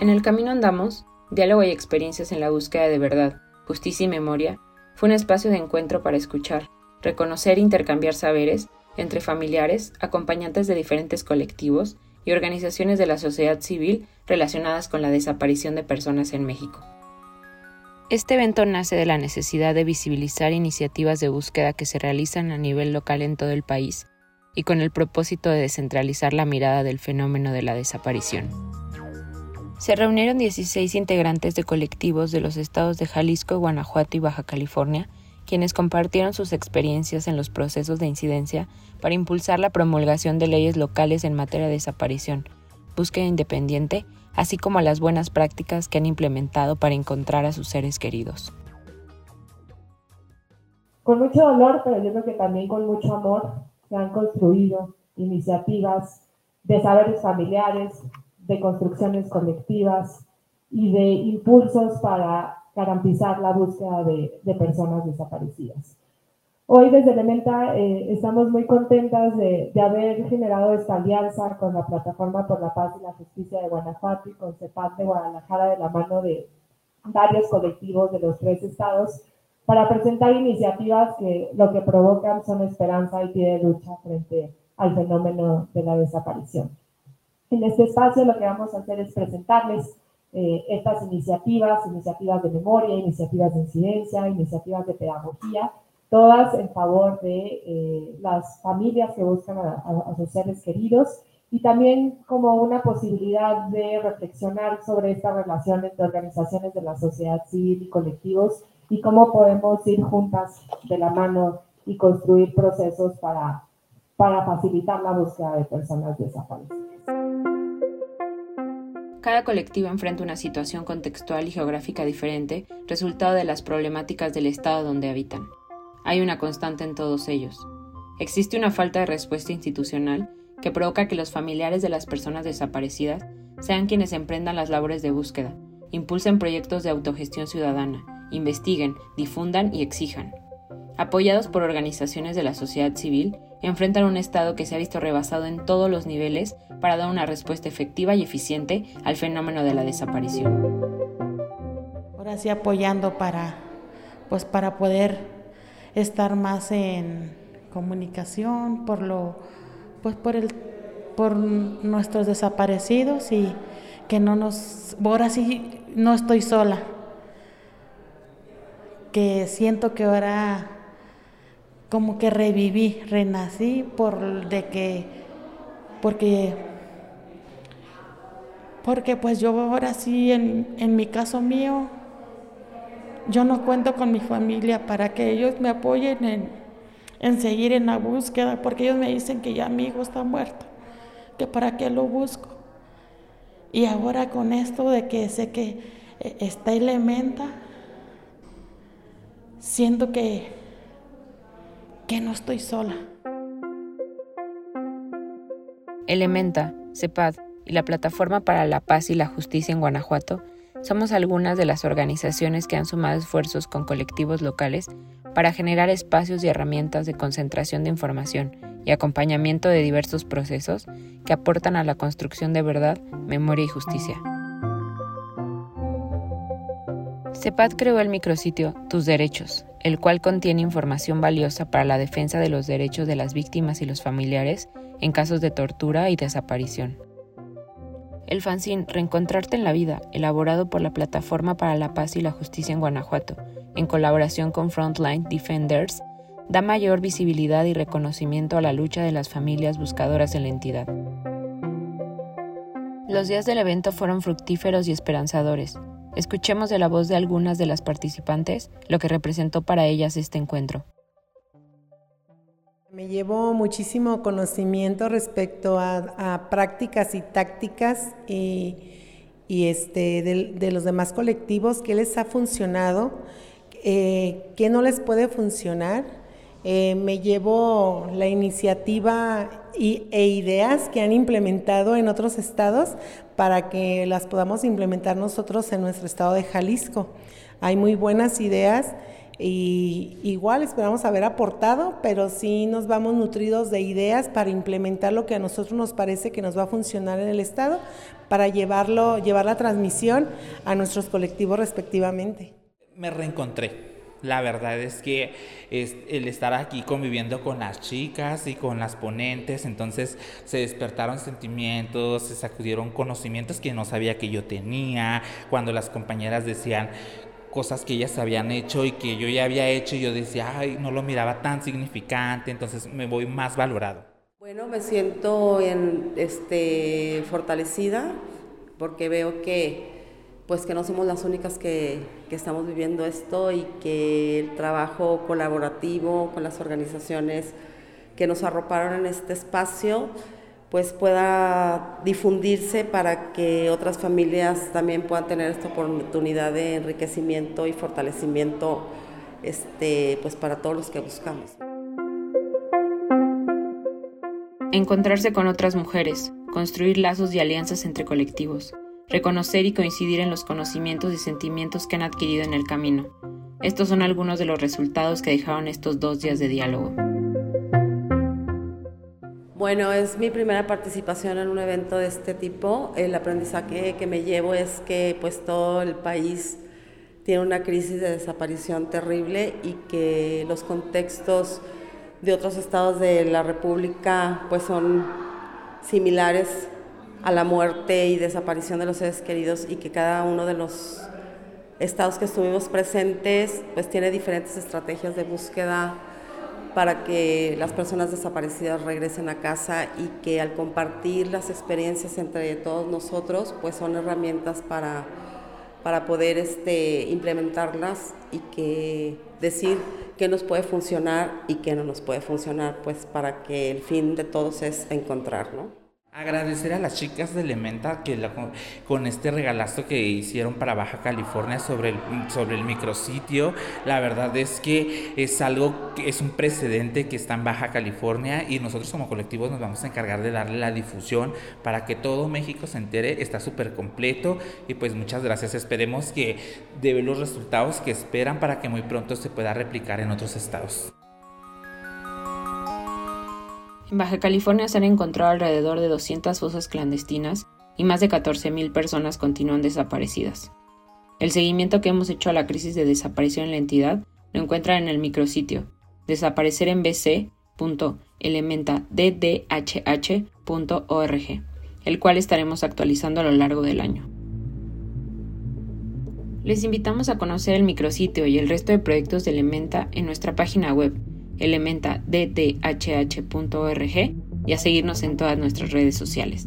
En el camino andamos, diálogo y experiencias en la búsqueda de verdad, justicia y memoria, fue un espacio de encuentro para escuchar, reconocer e intercambiar saberes entre familiares, acompañantes de diferentes colectivos y organizaciones de la sociedad civil relacionadas con la desaparición de personas en México. Este evento nace de la necesidad de visibilizar iniciativas de búsqueda que se realizan a nivel local en todo el país y con el propósito de descentralizar la mirada del fenómeno de la desaparición. Se reunieron 16 integrantes de colectivos de los estados de Jalisco, Guanajuato y Baja California, quienes compartieron sus experiencias en los procesos de incidencia para impulsar la promulgación de leyes locales en materia de desaparición, búsqueda independiente, así como las buenas prácticas que han implementado para encontrar a sus seres queridos. Con mucho dolor, pero yo creo que también con mucho amor, se han construido iniciativas de saberes familiares, de construcciones colectivas y de impulsos para garantizar la búsqueda de, personas desaparecidas. Hoy desde Elementa eh, estamos muy contentas de, haber generado esta alianza con la Plataforma por la Paz y la Justicia de Guanajuato y con CEPAT de Guadalajara de la mano de varios colectivos de los tres estados para presentar iniciativas que lo que provocan son esperanza y pie de lucha frente al fenómeno de la desaparición. En este espacio lo que vamos a hacer es presentarles eh, estas iniciativas, iniciativas de memoria, iniciativas de incidencia, iniciativas de pedagogía, todas en favor de eh, las familias que buscan a, sus seres queridos y también como una posibilidad de reflexionar sobre estas relaciones de organizaciones de la sociedad civil y colectivos y cómo podemos ir juntas de la mano y construir procesos para, para facilitar la búsqueda de personas desaparecidas. Cada colectivo enfrenta una situación contextual y geográfica diferente, resultado de las problemáticas del estado donde habitan. Hay una constante en todos ellos. Existe una falta de respuesta institucional que provoca que los familiares de las personas desaparecidas sean quienes emprendan las labores de búsqueda, impulsen proyectos de autogestión ciudadana, investiguen, difundan y exijan. Apoyados por organizaciones de la sociedad civil, enfrentan un Estado que se ha visto rebasado en todos los niveles para dar una respuesta efectiva y eficiente al fenómeno de la desaparición. Ahora sí apoyando para, pues para poder estar más en comunicación por lo, pues por el, por nuestros desaparecidos y que no nos, ahora sí no estoy sola, que siento que ahora como que reviví, renací por de que, porque, porque pues yo ahora sí, en, en mi caso mío, yo no cuento con mi familia para que ellos me apoyen en, en seguir en la búsqueda, porque ellos me dicen que ya mi hijo está muerto, que para qué lo busco. Y ahora con esto de que sé que eh, está Elementa, siento que que no estoy sola. Elementa, CEPAD y la Plataforma para la Paz y la Justicia en Guanajuato somos algunas de las organizaciones que han sumado esfuerzos con colectivos locales para generar espacios y herramientas de concentración de información y acompañamiento de diversos procesos que aportan a la construcción de verdad, memoria y justicia. CEPAD creó el micrositio Tus Derechos, el cual contiene información valiosa para la defensa de los derechos de las víctimas y los familiares en casos de tortura y desaparición. El fanzine Reencontrarte en la Vida, elaborado por la Plataforma para la Paz y la Justicia en Guanajuato, en colaboración con Frontline Defenders, da mayor visibilidad y reconocimiento a la lucha de las familias buscadoras en la entidad. Los días del evento fueron fructíferos y esperanzadores, Escuchemos de la voz de algunas de las participantes lo que representó para ellas este encuentro. Me llevo muchísimo conocimiento respecto a, prácticas y tácticas y, este, de, los demás colectivos, qué les ha funcionado, eh, qué no les puede funcionar. Eh, me llevo la iniciativa e ideas que han implementado en otros estados para que las podamos implementar nosotros en nuestro estado de Jalisco. Hay muy buenas ideas y igual esperamos haber aportado, pero sí nos vamos nutridos de ideas para implementar lo que a nosotros nos parece que nos va a funcionar en el Estado, para llevarlo, llevar la transmisión a nuestros colectivos respectivamente. Me reencontré. La verdad es que el estar aquí conviviendo con las chicas y con las ponentes, entonces se despertaron sentimientos, se sacudieron conocimientos que no sabía que yo tenía, cuando las compañeras decían, cosas que ellas habían hecho y que yo ya había hecho y yo decía, ay, no lo miraba tan significante, entonces me voy más valorado. Bueno, me siento en, este, fortalecida porque veo que pues que no somos las únicas que, que, estamos viviendo esto y que el trabajo colaborativo con las organizaciones que nos arroparon en este espacio pues pueda difundirse para que otras familias también puedan tener esta oportunidad de enriquecimiento y fortalecimiento este, pues para todos los que buscamos. Encontrarse con otras mujeres, construir lazos y alianzas entre colectivos, reconocer y coincidir en los conocimientos y sentimientos que han adquirido en el camino. Estos son algunos de los resultados que dejaron estos dos días de diálogo. Bueno, es mi primera participación en un evento de este tipo. El aprendizaje que me llevo es que pues todo el país tiene una crisis de desaparición terrible y que los contextos de otros estados de la República pues son similares a la muerte y desaparición de los seres queridos y que cada uno de los estados que estuvimos presentes pues tiene diferentes estrategias de búsqueda para que las personas desaparecidas regresen a casa y que al compartir las experiencias entre todos nosotros, pues son herramientas para, para poder este, implementarlas y que decir qué nos puede funcionar y qué no nos puede funcionar, pues para que el fin de todos es encontrar, ¿no? Agradecer a las chicas de Elementa que con este regalazo que hicieron para Baja California sobre el, sobre el micrositio. La verdad es que es algo que es un precedente que está en Baja California y nosotros como colectivos nos vamos a encargar de darle la difusión para que todo México se entere. Está súper completo y pues muchas gracias. Esperemos que dé los resultados que esperan para que muy pronto se pueda replicar en otros estados. En Baja California se han encontrado alrededor de 200 fosas clandestinas y más de 14.000 personas continúan desaparecidas. El seguimiento que hemos hecho a la crisis de desaparición en la entidad lo encuentran en el micrositio desaparecerembc.elementaddhh.org, el cual estaremos actualizando a lo largo del año. Les invitamos a conocer el micrositio y el resto de proyectos de Elementa en nuestra página web elementa y a seguirnos en todas nuestras redes sociales.